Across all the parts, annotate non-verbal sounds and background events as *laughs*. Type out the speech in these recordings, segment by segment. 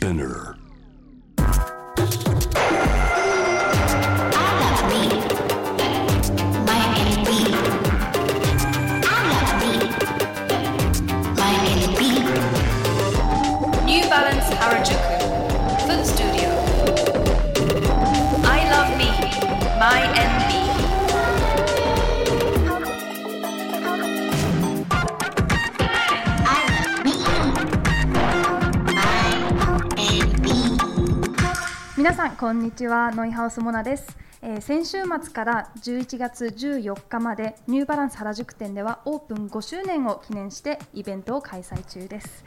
Spinner. 皆さんこんにちは。ノイハウスモナです、えー先週末から11月14日までニューバランス原宿店ではオープン5周年を記念してイベントを開催中です。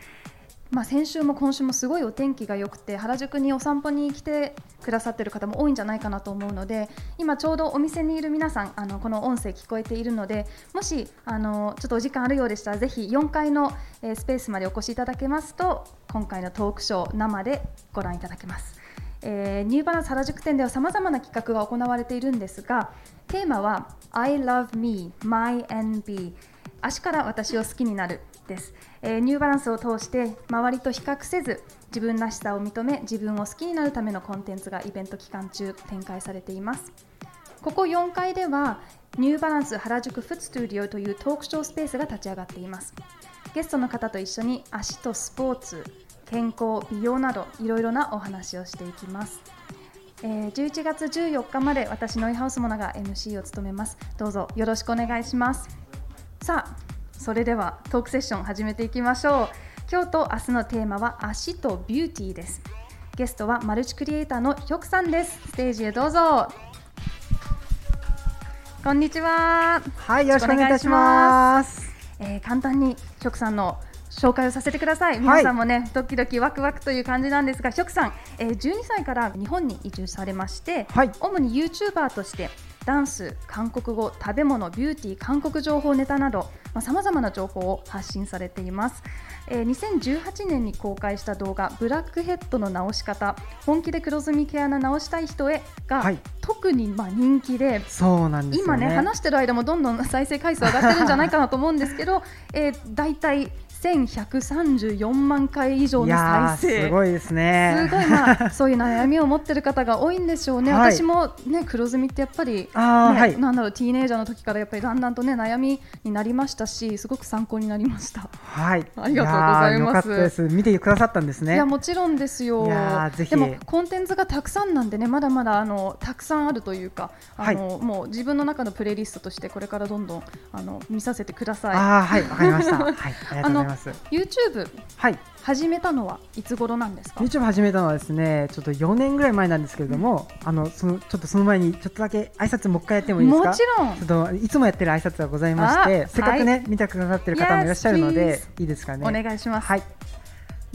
まあ、先週も今週もすごいお天気が良くて原宿にお散歩に来てくださっている方も多いんじゃないかなと思うので今ちょうどお店にいる皆さんあのこの音声聞こえているのでもしあのちょっとお時間あるようでしたらぜひ4階の、えスペースまでお越しいただけますと今回のトークショー生でご覧いただけます。えーニューバランス原宿店ではさまざまな企画が行われているんですがテーマは I love me, my NB 足から私を好きになるです、えーニューバランスを通して周りと比較せず自分らしさを認め自分を好きになるためのコンテンツがイベント期間中展開されています。ここ4階ではニューバランス原宿フットスタジオというトークショースペースが立ち上がっています。ゲストの方と一緒に足とスポーツ健康美容などいろいろなお話をしていきます、えー11月14日まで私ノイハウスモナが MC を務めます。どうぞよろしくお願いします。さあそれではトークセッション始めていきましょう。今日と明日のテーマは足とビューティーです。ゲストはマルチクリエイターのヒョクさんです。ステージへどうぞ。こんにちは。はい、よろしくお願いいたします。えー簡単にヒョクさんの紹介をさせてください。皆さんもね、ドキドキワクワクという感じなんですが、ヒョクさん、えー12歳から日本に移住されまして、はい主に YouTuber としてダンス、韓国語、食べ物、ビューティー、韓国情報ネタなどさまざ、まな情報を発信されています。えー2018年に公開した動画「ブラックヘッドの直し方本気で黒ずみ毛穴直したい人へが」はい特にまあ人気でそうなんですよね。今ね話してる間もどんどん再生回数上がってるんじゃないかなと思うんですけど、*laughs* えー、大体1134万回以上の再生ーすごいですね。すごいまあそういう悩みを持ってる方が多いんでしょうね、はい私もね黒ずみってやっぱり、ねはいなんだろうティーネイジャーの時からやっぱりだんだんとね悩みになりましたしすごく参考になりました。はい。ありがとうございますやーよかったです。見てくださったんですね。いやもちろんですよいやーぜひでもコンテンツがたくさんなんでねまだまだあのたくさんあるというかあの、もう自分の中のプレイリストとしてこれからどんどんあの見させてください。ああ、はい、わかりました。はい、ありがとうございます。YouTube はい、始めたのはいつ頃なんですか？YouTube 始めたのはですね、ちょっと4年ぐらい前なんですけれども、あのそのちょっとその前にちょっとだけ挨拶もう一回やってもいいですか？もちろんちょっといつもやってる挨拶がございましてあ、せっかくね、はい見てくださってる方もいらっしゃるのでいいですかね？お願いします。はい。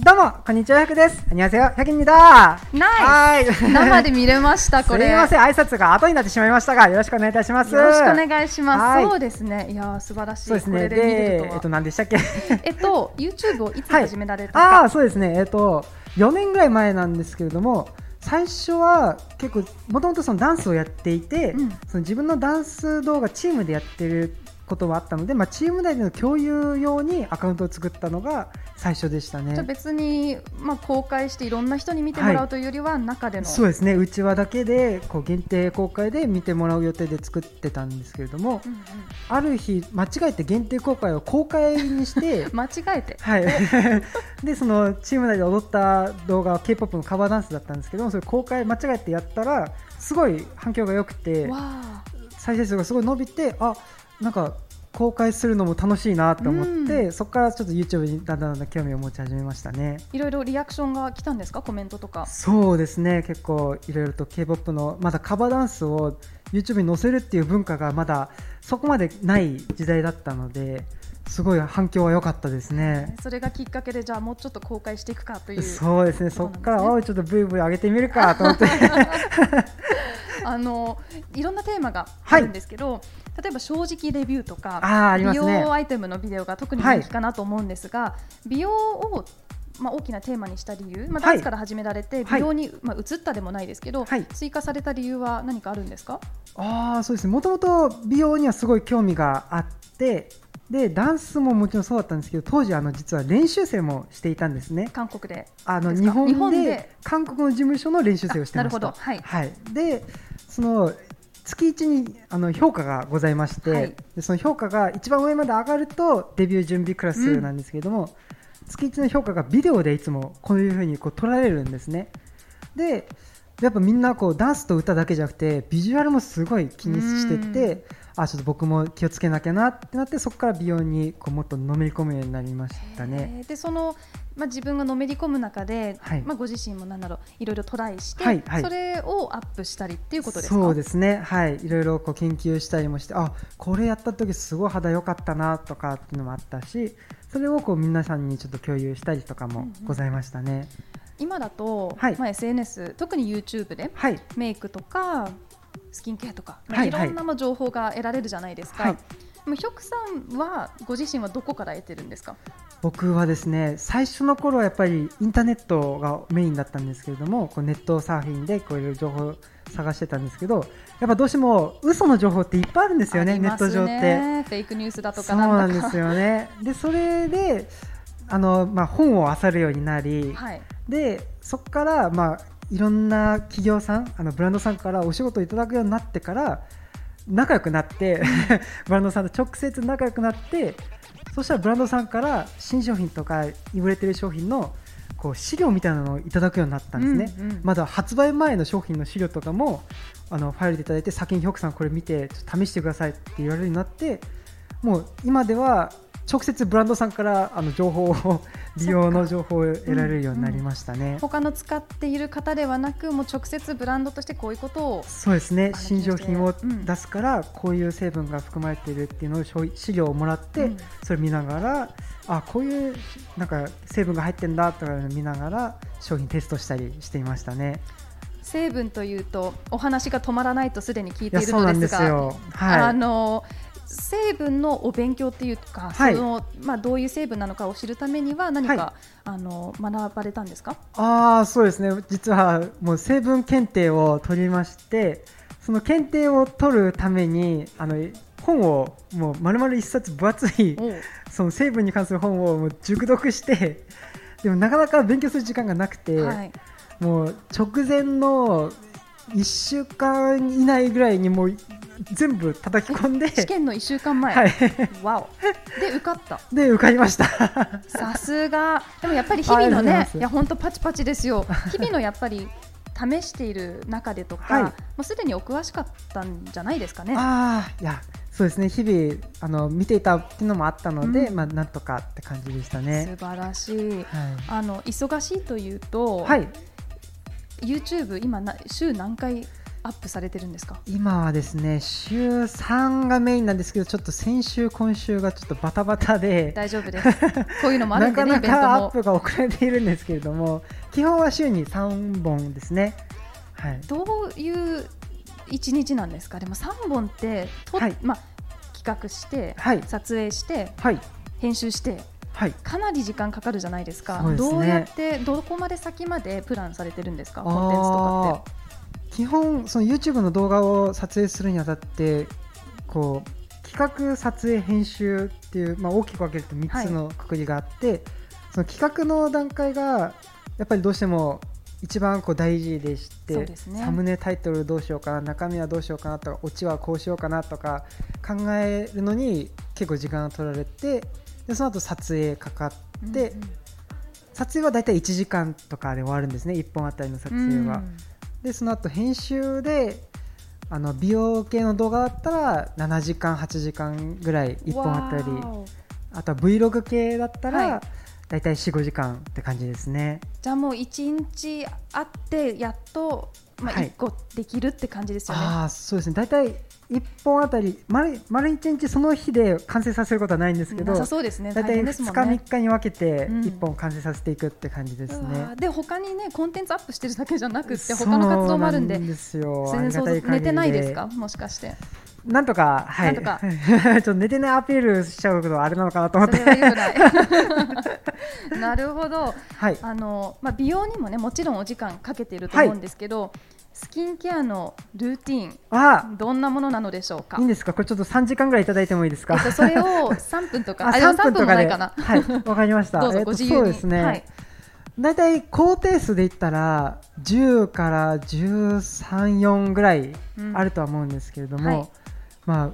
どうもこんにちは、100です。こんにちは、100にだ。ナイスはい。生で見れました *laughs* これ。すみません、挨拶が後になってしまいましたが、よろしくお願いいたします。よろしくお願いします。はいそうですね。いやー素晴らしい。そうですね。でえっと、何でしたっけ？えっと YouTube をいつはい始められたか。ああ、そうですね。えっと、4年ぐらい前なんですけれども、最初は結構、もともとそのダンスをやっていて、うんその自分のダンス動画、チームでやってることはあったので、まあ、チーム内での共有用にアカウントを作ったのが最初でしたじゃ。別にまあ公開していろんな人に見てもらうというよりは中での。そうですね、うちわだけでこう限定公開で見てもらう予定で作ってたんですけれども、うんうんある日、間違えて限定公開を公開にして、*laughs* 間違えて。はい、*laughs* でそのチーム内で踊った動画は K-POP のカバーダンスだったんですけどそれ公開間違えてやったらすごい反響が良くて。再生数がすごい伸びてあなんか公開するのも楽しいなと思って、そこからちょっと YouTube にだんだんだんだん興味を持ち始めましたね。いろいろリアクションが来たんですか？コメントとか。そうですね。結構いろいろと K-POP のまだカバーダンスを YouTube に載せるっていう文化がまだそこまでない時代だったのですごい反響は良かったですね。それがきっかけでじゃあもうちょっと公開していくかという。そうですね、そこから、おい、ちょっとブイブイ上げてみるかと思って、*laughs* あのいろんなテーマがあるんですけど、例えば正直レビューとかあーありま美容アイテムのビデオが特に人気かなと思うんですが、美容をまあ、大きなテーマにした理由、まあ、はい。ダンスから始められて、はい。美容に、まあ、移ったでもないですけど、はい。追加された理由は何かあるんですか？ああ、そうですね、もともと美容にはすごい興味があって、でダンスももちろんそうだったんですけど当時あの実は練習生もしていたんですね。韓国で。あの日本で韓国の事務所の練習生をしてました。あなるほど。はい。でその月1にあの評価がございまして、はい。でその評価が一番上まで上がるとデビュー準備クラスなんですけれども、月1の評価がビデオでいつもこういうふうにこう撮られるんですね。でやっぱみんなこうダンスと歌だけじゃなくてビジュアルもすごい気にしてて、あちょっと僕も気をつけなきゃなってなってそこから美容にこうもっとのめり込むようになりましたね。えー。でその、まあ、自分がのめり込む中で、はい。まあ、ご自身もなんだろういろいろトライして、はいはい。それをアップしたりっていうことですか？そうですね。はい。いろいろこう研究したりもしてあこれやった時すごい肌良かったなとかっていうのもあったしそれをこう皆さんにちょっと共有したりとかもございましたね、今だと、はい。まあ、SNS 特に YouTube ではい。メイクとかスキンケアとか、まあはい。いろんなまあ情報が得られるじゃないですか。はい。でもヒョクさんはご自身はどこから得てるんですか？僕はですね最初の頃はやっぱりインターネットがメインだったんですけれどもこうネットサーフィンでこういう情報を探してたんですけどやっぱどうしても嘘の情報っていっぱいあるんですよねありますネット上って。フェイクニュースだとそうかなんだか。なんですよねでそれであの、まあ、本を漁るようになり、はい。でそこから、まあ、いろんな企業さんあのブランドさんからお仕事をいただくようになってから仲良くなって *laughs* ブランドさんと直接仲良くなってそしたらブランドさんから新商品とか売れてる商品のこう資料みたいなのをいただくようになったんですね、うんうん。まだ発売前の商品の資料とかもあのファイルでいただいて先にヒョクさんこれ見てちょっと試してくださいって言われるようになってもう今では直接ブランドさんからあの情報を利用の情報を得られるようになりましたね。他の使っている方ではなく、もう直接ブランドとしてこういうことを。そうですねあ新商品をうん出すからこういう成分が含まれているっていうのを資資料をもらって、うんそれ見ながらあこういうなんか成分が入ってんだとか見ながら商品テストしたりしていましたね。成分というとお話が止まらないとすでに聞いているそうなんですが、よ。はい。あの成分のお勉強っていうか、はいそのまあどういう成分なのかを知るためには何か、はあの学ばれたんですか？ああそうですね実はもう成分検定を取りましてその検定を取るためにあの本をもう丸々一冊分厚い *laughs* その成分に関する本をもう熟読してでもなかなか勉強する時間がなくて、はい。もう直前の1週間以内ぐらいにもう全部叩き込んで試験の一週間前。はい、わお。で受かった。で受かりましたさすが。でもやっぱり日々のねいや本当パチパチですよ。日々のやっぱり試している中でとか、はいもうすでにお詳しかったんじゃないですかね。ああいやそうですね日々あの見ていたっていうのもあったので、うんまあなんとかって感じでしたね素晴らしい。はい、あの忙しいというと、はい、YouTube 今な週何回アップされてるんですか？今はですね週3がメインなんですけどちょっと先週今週がちょっとバタバタで大丈夫です。こういうのもあるでね、*laughs* なんかな。かアップが遅れているんですけれども基本は週に3本ですねはいどういう一日なんですか？でも三本ってと、はいまあ企画して、はい撮影して、はい編集して。はいかなり時間かかるじゃないですか。ねどうやってどこまで先までプランされてるんですか？コンテンツとかって。基本その YouTube の動画を撮影するにあたってこう企画撮影編集っていう、まあ、大きく分けると3つのくくりがあって、その企画の段階がやっぱりどうしても一番こう大事でしてね。サムネタイトルどうしようかな中身はどうしようかなとかオチはこうしようかなとか考えるのに結構時間が取られてでその後撮影かかって、うんうん。撮影は大体1時間とかで終わるんですね1本あたりの撮影は。でその後編集であの美容系の動画だったら7時間8時間ぐらい1本あったりあとは Vlog 系だったはい。ら大体45時間って感じですね。じゃあもう一日あってやっとまあはい。一個できるって感じですよね。ああそうですね。大体1本あたり丸丸1日その日で完成させることはないんですけどそうですね。大大体2日変ですもんね。3日に分けてうん。1本完成させていくって感じですね。ーで他にねコンテンツアップしてるだけじゃなくって他の活動もあるんで。ですよ。全然寝てないですか？もしかして。なんとか、はい。なんとか。*laughs* ちょっと寝てないアピールしちゃうことはあれなのかなと思って。*laughs* なるほど。はい。あの、まあ、美容にもねもちろんお時間かけていると思うんですけど、スキンケアのルーティンあどんなものなのでしょうか？いいんですか？これちょっと3時間ぐらいいただいてもいいですか、えっと、それを *laughs* 3分とかああでも3分ともかで。かな。はいわかりました。*laughs* どうぞえっとご自由に、そうですね、はい、大体高定数で言ったら10から13、4ぐらいうん。あるとは思うんですけれども、はい。ま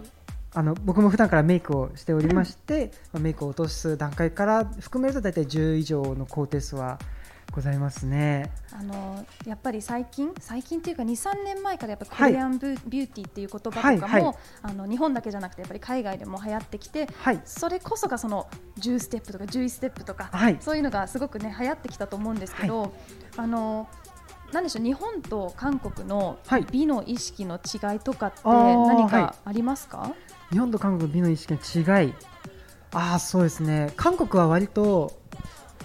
あ、あの僕も普段からメイクをしておりまして、まあメイクを落とす段階から含めると大体10以上の高定数はございますね。あのやっぱり最近最近っていうか23年前からやっぱはい。コリアンブ、ビューティーっていう言葉とかも、はいはい。あの日本だけじゃなくてやっぱり海外でも流行ってきてはい、それこそがその10ステップとか11ステップとか、はい。そういうのがすごくね流行ってきたと思うんですけど、あのなんでしょう日本と韓国のはい。美の意識の違いとかって何はかありますか？日本と韓国の美の意識の違い。ああそうですね。韓国は割と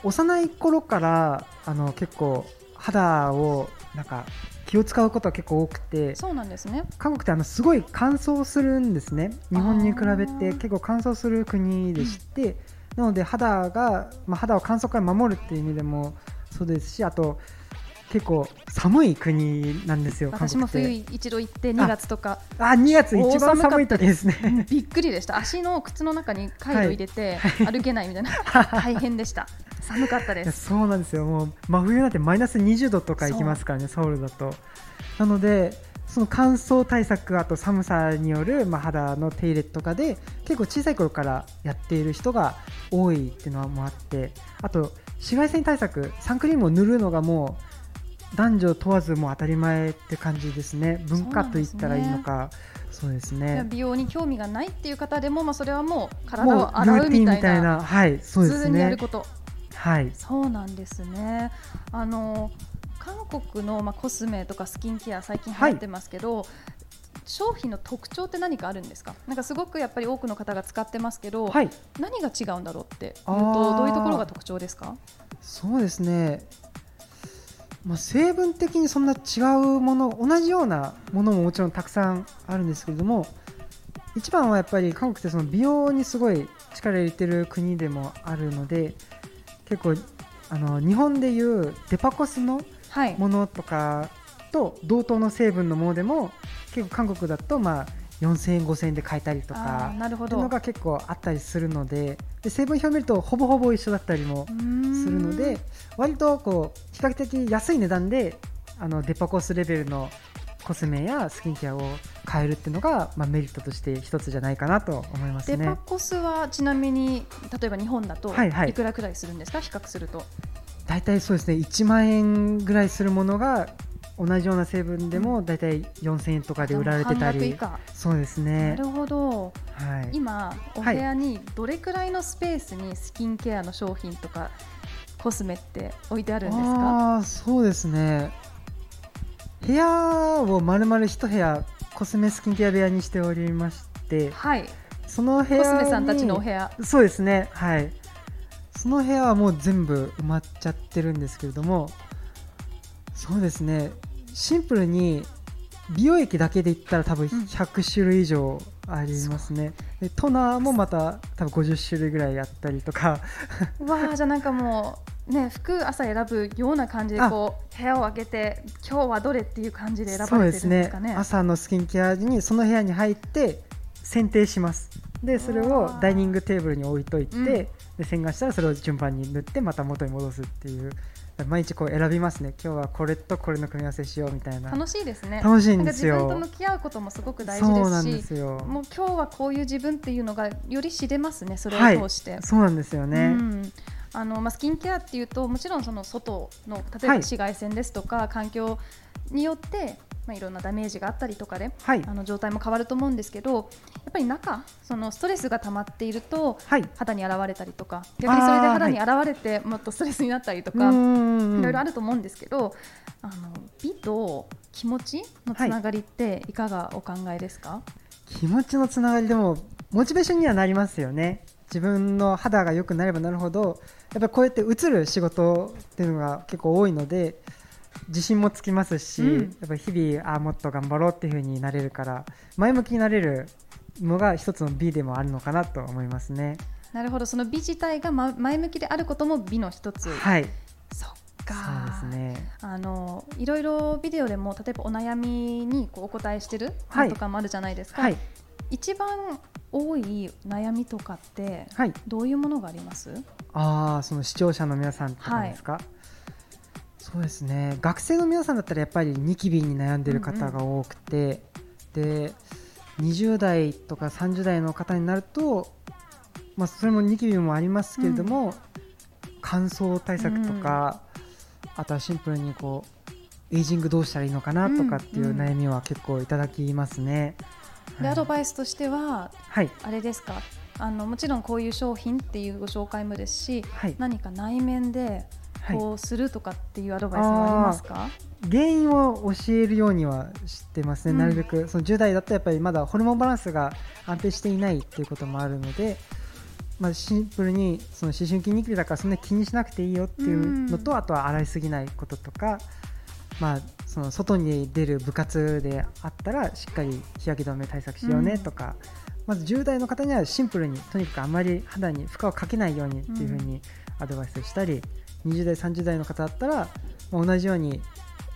幼い頃からあの結構肌をなんか気を使うことが結構多くてそうなんですね。韓国ってあのすごい乾燥するんですね。日本に比べあてー。結構乾燥する国でして、なので肌が、まあ、肌を乾燥から守るっていう意味でもそうですしあと結構寒い国なんですよ韓私も冬一度行って2月とか。あ2月一番大寒い時ですね。びっくりでした。足の靴の中にカイロ入れて歩けないみたいな、*laughs* 大変でした。寒かったです。そうなんですよ。もう真冬なんてマイナス20度とかいきますからねソウルだと。なのでその乾燥対策あと寒さによる、まあ、肌の手入れとかで結構小さい頃からやっている人が多いっていうのもあってあと紫外線対策サンクリームを塗るのがもう男女問わずもう当たり前って感じですね。文化と言ったらいいのか。そうですね。美容に興味がないっていう方でも、まあ、それはもう体を洗うみたいなはいそうです普通にやねること。はい。そうなんですね。あの韓国の、まあ、コスメとかスキンケア最近流行ってますけど、商品の特徴って何かあるんですか？なんかすごくやっぱり多くの方が使ってますけど、はい。何が違うんだろうってとー。どういうところが特徴ですか？そうですね、まあ、成分的にそんな違うもの同じようなものももちろんたくさんあるんですけれども一番はやっぱり韓国ってその美容にすごい力入れてる国でもあるので結構あの日本でいうデパコスのはい。ものとかと同等の成分のものでも結構韓国だとまあ4000円5000円で買えたりとあかーなるほど。っていうのが結構あったりするのでで成分表を見るとほぼほぼ一緒だったりもするので割とこう比較的安い値段であのデパコスレベルのコスメやスキンケアを買えるっていうのが、まあ、メリットとして一つじゃないかなと思いますデパね。コスはちなみに例えば日本だとはいはい。いくらくらいするんですか、比較すると。大体そうですね。1万円ぐらいするものが同じような成分でも大体4000円とかで売られてたり。そうですなねるほど。はい。今お部屋にどれくらいのスペースにスキンケアの商品とかコスメって置いてあるんですか？ああそうですね。部屋を丸々一部屋コスメスキンケア部屋にしておりまして。はい。その部屋にコスメさんたちのお部屋。そうですね。はい。その部屋はもう全部埋まっちゃってるんですけれども。そうですねシンプルに美容液だけで言ったら多分うん。100種類以上ありますね、でトナーもまた多分50種類ぐらいあったりとか。わあじゃあなんかもうね服朝選ぶような感じでこう部屋を開けて今日はどれっていう感じで選ばれてるんですかね。朝のスキンケアにその部屋に入って選定します。でそれをダイニングテーブルに置いといて、うん。で洗顔したらそれを順番に塗ってまた元に戻すっていう毎日こう選びますね。今日はこれとこれの組み合わせしようみたいな。楽しいですね。楽しいんですよ。自分と向き合うこともすごく大事そうなんでですすよ。しもう今日はこういう自分っていうのがより知れますねそれはい。を通して、そうなんですよね、うん。あのまあ、スキンケアっていうともちろんその外の例えばはい。紫外線ですとか、環境によって、まあ、いろんなダメージがあったりとかで、はい。あの状態も変わると思うんですけどやっぱり中そのストレスが溜まっているとはい。肌に現れたりとか逆にそれで肌に現れてもっとストレスになったりとうか、いろいろあると思うんですけどあの美と気持ちのつながりっていかがお考えですか、気持ちのつながりでもモチベーションにはなりますよね。自分の肌が良くなればなるほどやっぱりこうやって映る仕事っていうのが結構多いので自信もつきますし、うん。やっぱり日々あーもっと頑張ろうっていう風になれるから前向きになれるのが一つの美でもあるのかなと思いますね。なるほど。その美自体がま前向きであることも美の一つ、はい、そっそうかですね。あのいろいろビデオでも例えばお悩みにこうお答えしてるとかもあるじゃないですか、はい、一番多い悩みとかってはい、どういうものがあります？ああ、その視聴者の皆さんとかですか？そうですね。学生の皆さんだったらやっぱりニキビに悩んでる方が多くて、で、20代とか30代の方になると、まあそれもニキビもありますけれども、乾燥対策とか、あとはシンプルにこうエイジングどうしたらいいのかなとかっていう悩みは結構いただきますね。はい。でアドバイスとしてははい、あれですか？あのもちろんこういう商品っていうご紹介もですしはい、何か内面ではい。こうするとかっていうアドバイスもありますか、原因を教えるようにはしてますね、うん。なるべく。その10代だとやっぱりまだホルモンバランスが安定していないっていうこともあるので、まあ、シンプルにその思春期ニキビだからそんなに気にしなくていいよっていうのと、うんあとは洗いすぎないこととか、まあ、その外に出る部活であったらしっかり日焼け止め対策しようねとか、まず10代の方にはシンプルにとにかくあまり肌に負荷をかけないようにっていうふうにアドバイスしたり、20代30代の方だったら、まあ同じように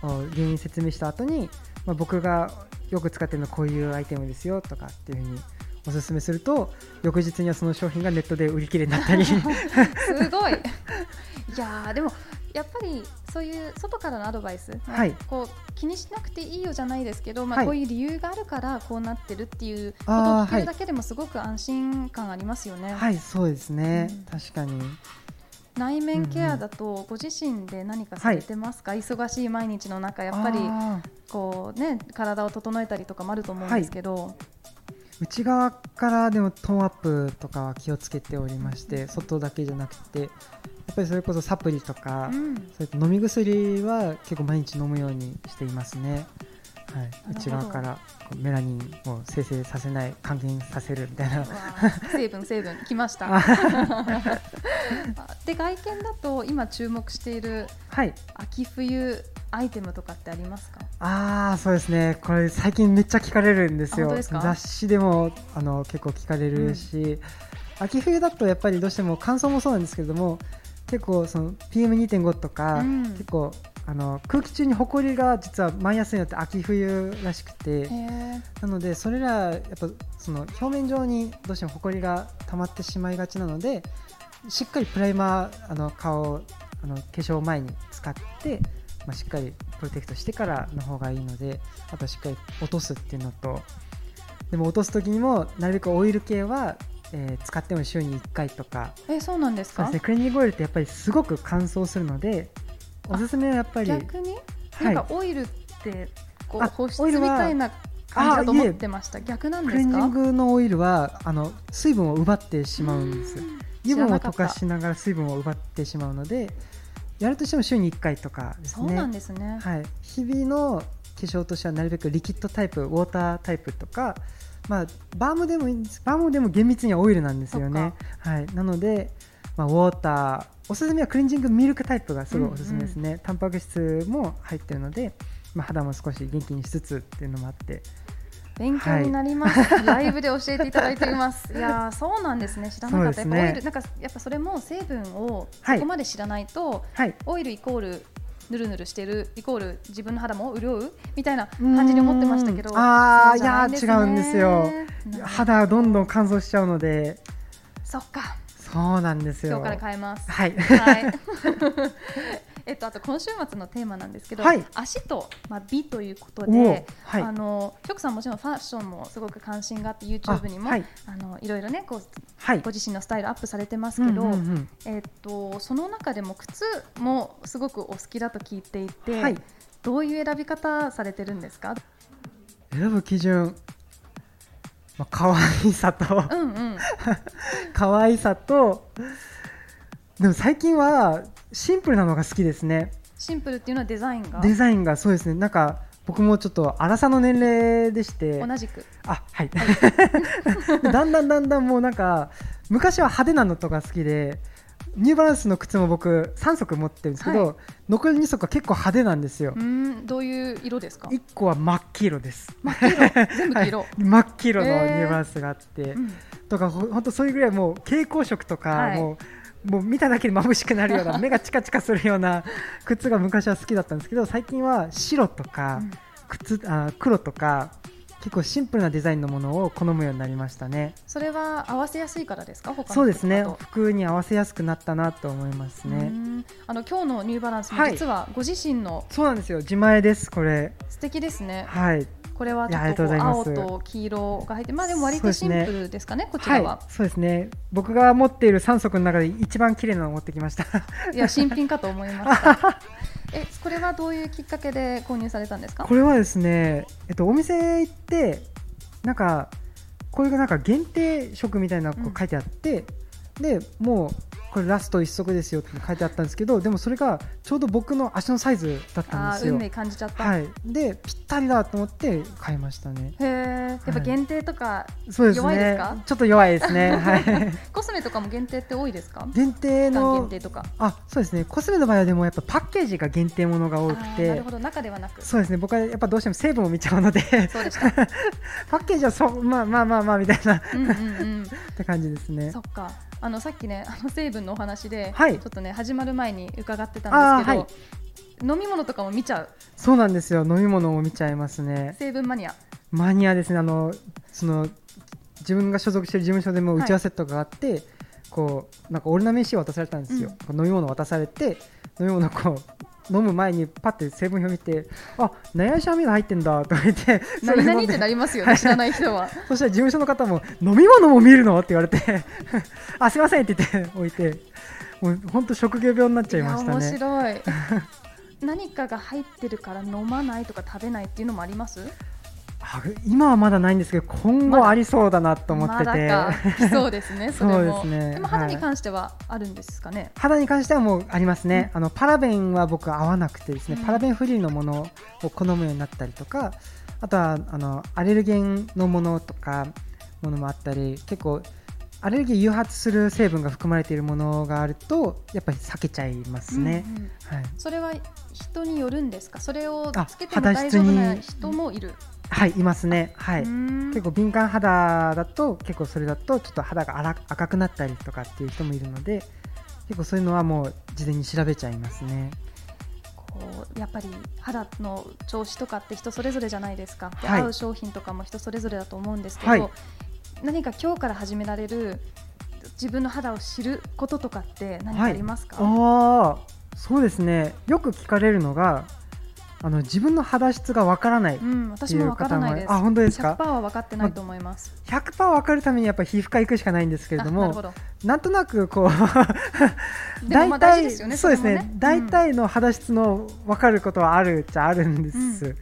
あ原因説明した後に、まあ、僕がよく使ってるのはこういうアイテムですよとかっていうふうにおすすめすると翌日にはその商品がネットで売り切れになったり。*laughs* すごい。*laughs* いやーでもやっぱりそういう外からのアドバイス、はい。こう気にしなくていいよじゃないですけど、まあ、はい。こういう理由があるからこうなってるっていうことを聞けるだけでもすごく安心感ありますよね。はいそうですね、うん。確かに内面ケアだとご自身で何かされてますか、忙しい毎日の中やっぱりこうね体を整えたりとかもあると思うんですけど、内側からでもトーンアップとかは気をつけておりまして外だけじゃなくてやっぱりそれこそサプリとか、うん。そういった飲み薬は結構毎日飲むようにしていますね。はい、内側からメラニンを生成させない還元させるみたいな。成分成分きました。で外見だと今注目しているはい。秋冬アイテムとかってありますか？ああそうですね。これ最近めっちゃ聞かれるんですよ。雑誌でもあの結構聞かれるし、秋冬だとやっぱりどうしても乾燥もそうなんですけれども結構その PM2.5 とか、うん。結構あの空気中にホコリが実は舞いやすいのって秋冬らしくて。なのでそれらやっぱその表面上にどうしてもホコリが溜まってしまいがちなのでしっかりプライマーあの顔をあの化粧前に使って、まあ、しっかりプロテクトしてからの方がいいのであとはしっかり落とすっていうのとでも落とす時にもなるべくオイル系は、えー使っても週に1回とか。えそうなんですか？クレンジングオイルってやっぱりすごく乾燥するのでおすすめはやっぱり逆に、はいなんかオイルってこうあ保湿みたいな感じだと思ってました？逆なんクレンですか？ジングのオイルはあの水分を奪ってしまうんです。うん油分を溶かしながら水分を奪ってしまうのでやるとしても週に1回とかですねそうなんですね。はい、日々の化粧としてはなるべくリキッドタイプウォータータイプとか、まあ、バームでもいいんですバームでも厳密にはオイルなんですよね、はい、なので、まあ、ウォーターおすすめはクレンジングミルクタイプがすごいおすすめですね、タンパク質も入ってるので、まあ、肌も少し元気にしつつっていうのもあって。勉強になります、ライブで教えていただいています。*laughs* いやーそうなんですね。知らなかった。ね。やっぱオイルなんかやっぱそれも成分をはい。そこまで知らないと、はい。オイルイコールぬるぬるしてるイコール自分の肌も潤うみたいな感じに思ってましたけど、あーそうじゃないね。いやー違うんですよ。肌はどんどん乾燥しちゃうので。そっか。そうなんですよ。今日から変えます。はい。はい。*laughs* えっと、あと今週末のテーマなんですけど、はい。足と、まあ、美ということおで、はい。あの局さんもちろんファッションもすごく関心があって YouTube にもあはい。あのいろいろねこうはい。ご自身のスタイルアップされてますけど、うんうんうん。えっとその中でも靴もすごくお好きだと聞いていて、はい。どういう選び方されてるんですか？選ぶ基準、まあ、可愛さと。うんうん。*laughs* 可愛さとでも最近はシンプルなのが好きですね。シンプルっていうのはデザインが？デザインがそうですね。なんか僕もちょっと荒さの年齢でして。同じく。あはい。*laughs* だんだんだんだんもうなんか昔は派手なのとか好きでニューバランスの靴も僕3足持ってるんですけど、はい。残り2足は結構派手なんですよ。う、んどういう色ですか？1個は真っ黄色です。真っ黄色？*laughs* 全部黄色？はい。真っ黄色のニューバランスがあって、うん。とかほほんとそういうぐらいもう蛍光色とか、はい。もうもう見ただけで眩しくなるような *laughs* 目がチカチカするような靴が昔は好きだったんですけど最近は白とかうん。靴あ黒とか結構シンプルなデザインのものを好むようになりましたね。それは合わせやすいからですか？他のそうですね。服に合わせやすくなったなと思いますうねん。あの今日のニューバランスもはい。実はご自身のそうなんですよ。自前ですこれ。素敵ですね。はい。これはちょっと青と黄色が入って、まあでも割とシンプルですかね、こちは。い。らは。そうですね。僕が持っている3足の中で一番綺麗なのを持ってきました。いや新品かと思いました。え、これはどういうきっかけで購入されたんですか？これはですね、えっと、お店行ってなんかこれがなんか限定色みたいなこうんう書いてあって、でもうこれラスト一足ですよって書いてあったんですけどでもそれがちょうど僕の足のサイズだったんですよ。運命感じちゃった。はい。でぴったりだと思って買いましたね。へえ、やっぱ限定とか、そうですね。弱いですか？ちょっと弱いですね。*laughs* はい。コスメとかも限定って多いですか？限定の限定とか。あそうですね。コスメの場合はでもやっぱパッケージが限定ものが多くあーなてるほど。中ではなく。そうですね。僕はやっぱどうしても成分を見ちゃうので。そうでした。*laughs* パッケージはそうまあまあまあまあみたいな。っうんうんうん。*laughs* て感じですね。そっか。あのさっきね、あの成分のお話で、はい。ちょっとね始まる前に伺ってたんですけど、あ飲み物とかも見ちゃう？そうなんですよ。飲み物を見ちゃいますね。成分マニア。マニアですね。あのその自分が所属している事務所でも打ち合わせとかがあって、こうなんかオルナメン C を渡されたんですよ、飲み物渡されて飲み物こう飲む前にパッて成分表見てあナヤシャミが入ってんだとか言って何々ってなりますよね、知らない人は。*laughs* そしたら事務所の方も飲み物も見るの？って言われて *laughs* あすいませんって言って置いてもう本当職業病になっちゃいましたや面ね白い。何かが入ってるから飲まないとか食べないっていうのもあります？あ今はまだないんですけど今後ありそうだなと思ってて、まそうですね。*laughs* それも。そうですねでも肌にはい関してはあるんですかね？肌に関してはもうありますね、あのパラベンは僕合わなくてですね、うんパラベンフリーのものを好むようになったりとかあとはあのアレルゲンのものとかものもあったり結構アレルギー誘発する成分が含まれているものがあるとやっぱり避けちゃいますね、うんうんはい、それは人によるんですか？それをあつけても大丈夫な人もいる。はい、いますね、はい、結構敏感肌だと結構それだとちょっと肌が荒赤くなったりとかっていう人もいるので結構そういうのはもう事前に調べちゃいますね。こうやっぱり肌の調子とかって人それぞれじゃないですか、ではい。合う商品とかも人それぞれだと思うんですけど、はい。何か今日から始められる自分の肌を知ることとかって何かありますか、ああそうですね。よく聞かれるのがあの自分の肌質がわからない、うん、私もわからないです。あ本当ですか？100%は分かってないと思います。100%わかるためにやっぱり皮膚科行くしかないんですけれどもあなんとなくこう *laughs* 大事ですよねそうですねそれもね。大体の肌質の分かることはあるっちゃあるんです、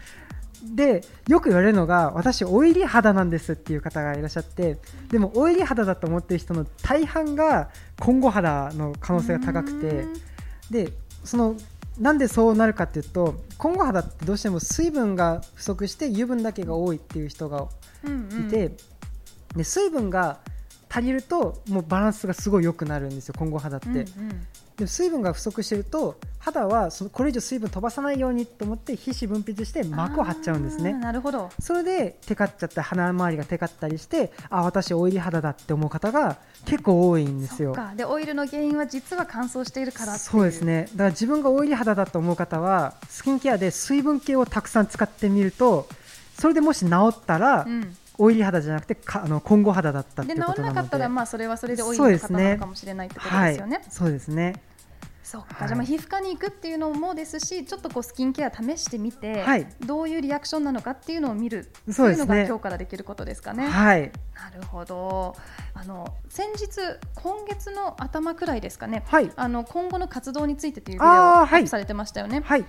でよく言われるのが私オイリー肌なんですっていう方がいらっしゃってでもオイリー肌だと思ってる人の大半が混合肌の可能性が高くてうん。でそのなんでそうなるかっていうと混合肌ってどうしても水分が不足して油分だけが多いっていう人がうんうん。いて、で水分が足りるともうバランスがすごい良くなるんですよ混合肌って、うんうんで水分が不足してると肌はそのこれ以上水分飛ばさないようにと思って皮脂分泌して膜を張っちゃうんですねなるほど。それでテカっちゃって鼻周りがテカったりしてあ私オイリー肌だって思う方が結構多いんですよそっか。でオイルの原因は実は乾燥しているから。そうです。ねだから自分がオイリー肌だと思う方はスキンケアで水分系をたくさん使ってみるとそれでもし治ったら、うん。オイリー肌じゃなくてかあの混合肌だったってで。治らなかったらまあそれはそれでオイルそうですね。の方なのかもしれないってことですよね。はい、そうですね。そっか、はい。じゃあまあ皮膚科に行くっていうのもですしちょっとこうスキンケア試してみて、はい。どういうリアクションなのかっていうのを見るそういうのが今日からできることですかね。はい。なるほど。あの先日今月の頭くらいですかね。はい。あの今後の活動についてというビデオをアップされてましたよね、はい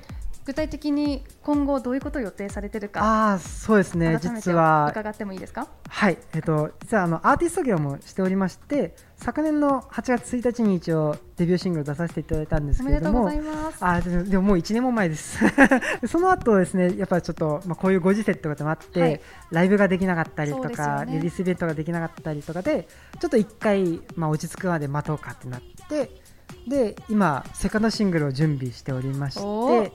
具体的に今後どういうことを予定されてるかああそうですね。実は伺ってもいいですか？はい。えっと実はあのアーティスト業もしておりまして昨年の8月1日に一応デビューシングル出させていただいたんですおけれどもあーでもでももう1年も前です。で *laughs* その後ですねやっぱりちょっと、まあ、こういうご時世ってこともあって、はい。ライブができなかったりとか、よね。リリースイベントができなかったりとかでちょっと一回、まあ、落ち着くまで待とうかってなってで今セカンドシングルを準備しておりまして、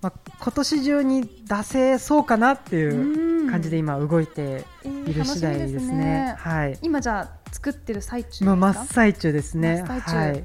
まあ、今年中に出せそうかなっていううん感じで今動いている次第ですね。はい。今じゃあ作ってる最中です真っ最中ですね。はい。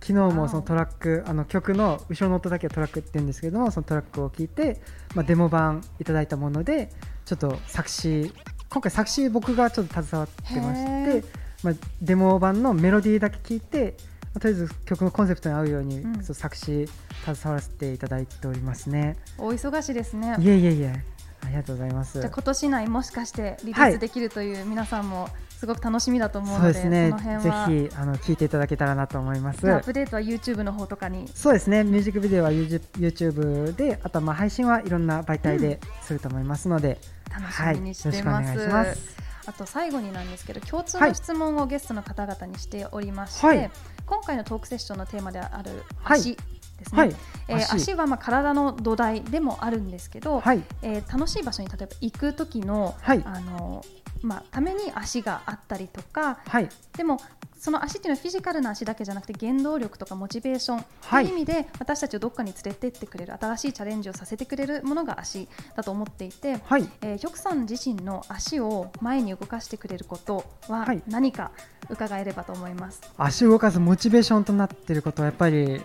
昨日もそのトラックあの曲の後ろの音だけはトラックって言うんですけどもそのトラックを聞い。て、まあ、デモ版い。ただい。たものでちょっと作詞今回作詞僕がちょっと携わってまして、まあ、デモ版のメロディーだけ聞い。て、まあとりあえず曲のコンセプトに合うように、うん。そう作詞携わらせていただいておりますね。お忙しいですね。いえいえいえ。ありがとうございます。じゃあ今年内もしかしてリリースできるという皆さんもすごく楽しみだと思うので、そうですね。その辺ぜはひあの聞いていただけたらなと思います。アップデートは YouTube の方とかに。そうですね。ミュージックビデオは YouTube であとはまあ配信はいろんな媒体ですると思いますので、楽しみにしてます。はい。よろしくお願いします。あと最後になんですけど共通はい。の質問をゲストの方々にしておりまして、はい今回のトークセッションのテーマであるはい足ですね、はい。えー足。足はまあ体の土台でもあるんですけど、はい。えー楽しい場所に例えば行く時の,、はい。あのまあ、ために足があったりとかはい。でもその足っていうのはフィジカルな足だけじゃなくて原動力とかモチベーションはいという意味で私たちをどっかに連れてってくれる新しいチャレンジをさせてくれるものが足だと思っていて、はいえー、ヒョクさん自身の足を前に動かしてくれることははい何か伺えればと思います？足を動かすモチベーションとなっていることはやっぱり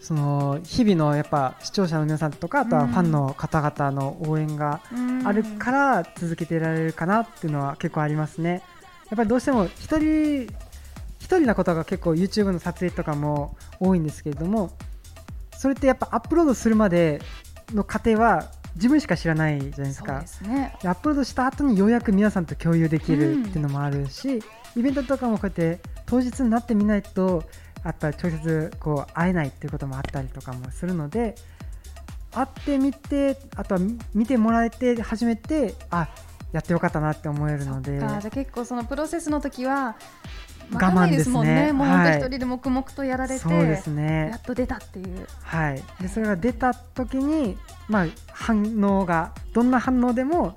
その日々のやっぱ視聴者の皆さんとかあとはうんファンの方々の応援があるから続けていられるかなっていうのは結構ありますね。やっぱりどうしても一人一人なことが結構 YouTube の撮影とかも多いんですけれどもそれってやっぱアップロードするまでの過程は自分しか知らないじゃないですか。ね。でアップロードした後にようやく皆さんと共有できるっていうのもあるし、イベントとかもこうやって当日になってみないとやっぱり直接こう会えないっていうこともあったりとかもするので会ってみてあとは見見てもらえて初めてあやってよかったなって思えるので。そっか。じゃあ結構そのプロセスの時は我慢ですもんね。もう本当はい一人で黙々とやられて、そうですね。やっと出たっていう。はい、でそれが出た時に、まあ、反応がどんな反応でも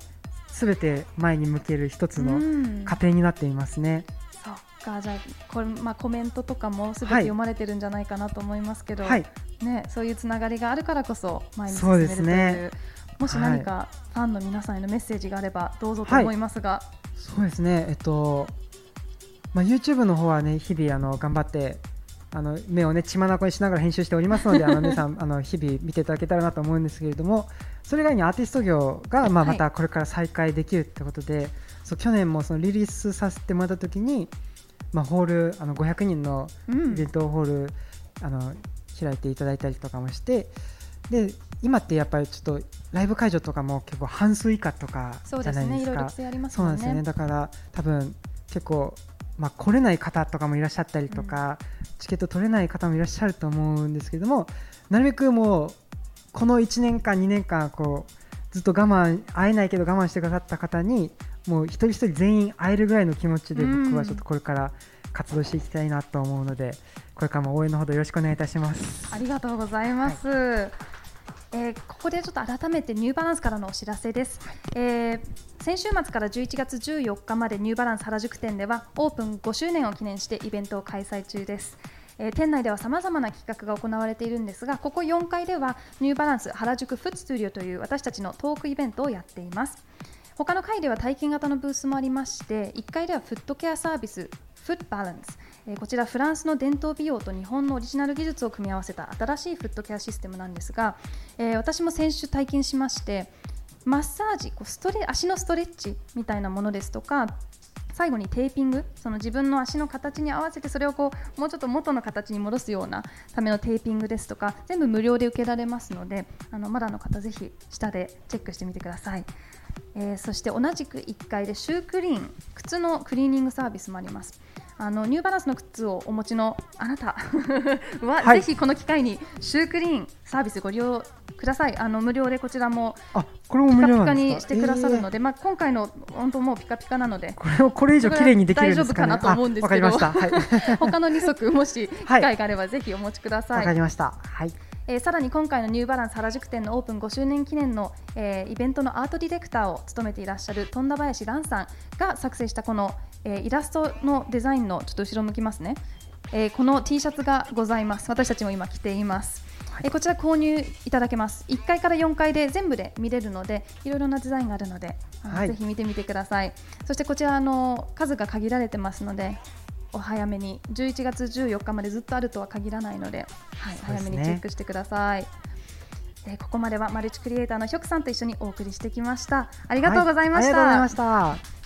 全て前に向ける一つのうん。過程になっていますね。そっか。じゃあこれ、まあ、コメントとかもすべてはい。読まれてるんじゃないかなと思いますけど、はい、ね、そういうつながりがあるからこそ前に進めるという。ね。もし何かファンの皆さんへのメッセージがあればどうぞと思いますが、そうですね、えっとまあ、YouTube の方はね日々あの頑張ってあの目をね血眼にしながら編集しておりますので *laughs* あの皆さんあの日々見ていただけたらなと思うんですけれどもそれ以外にアーティスト業が、まあ、はい。またこれから再開できるってことで、そう去年もそのリリースさせてもらった時に、まあ、ホールあの500人のうん。イベントホール、あの開いていただいたりとかもしてで今ってやっぱりちょっとライブ会場とかも結構半数以下とかそうですね、じゃないですかいろいろ規制ありますそう。なんですよね。だから多分結構、まあ、来れない方とかもいらっしゃったりとか、チケット取れない方もいらっしゃると思うんですけどもなるべくもうこの1年間2年間こうずっと我慢会えないけど我慢してくださった方にもう一人一人全員会えるぐらいの気持ちでうん僕はちょっとこれから活動していきたいなと思うのでこれからも応援のほどよろしくお願いいたします。ありがとうございます。えーここでちょっと改めてニューバランスからのお知らせです、えー先週末から11月14日までニューバランス原宿店ではオープン5周年を記念してイベントを開催中です、えー店内ではさまざまな企画が行われているんですがここ4階ではニューバランス原宿フッツトスタジオという私たちのトークイベントをやっています。他の階では体験型のブースもありまして1階ではフットケアサービスフットバランス、こちらフランスの伝統美容と日本のオリジナル技術を組み合わせた新しいフットケアシステムなんですが、え私も先週体験しましてマッサージこうストレ足のストレッチみたいなものですとか最後にテーピングその自分の足の形に合わせてそれをこうもうちょっと元の形に戻すようなためのテーピングですとか全部無料で受けられますのであのまだの方ぜひ下でチェックしてみてください。えーそして同じく1階でシュークリーン靴のクリーニングサービスもありますあのニューバランスの靴をお持ちのあなた。*laughs* は、はい。ぜひこの機会にシュークリーンサービスご利用ください。あの無料でこちらもあこれもピカ無料ピカにしてくださるのえで、まあ、今回の本当もうピカピカなので。ーこれをこれ以上綺麗にできるんですかね？大丈夫かなと思うんですけど。あわかりました。はい。*laughs* 他の2足もし機はい会があればぜひお持ちください、わかりました。はいえーさらに今回のニューバランス原宿店のオープン5周年記念の、えーイベントのアートディレクターを務めていらっしゃる富田林蘭さんが作成したこの、えーイラストのデザインのちょっと後ろ向きますね、えーこの T シャツがございます。私たちも今着ています、えーこちら購入いただけます。1階から4階で全部で見れるのでいろいろなデザインがあるので、はい。ぜひ見てみてください。そしてこちらあの数が限られてますのでお早めに11月14日までずっとあるとは限らないので、はい、ね早めにチェックしてください。でここまではマルチクリエイターのヒョクさんと一緒にお送りしてきました。ありがとうございました。はいありがとうございました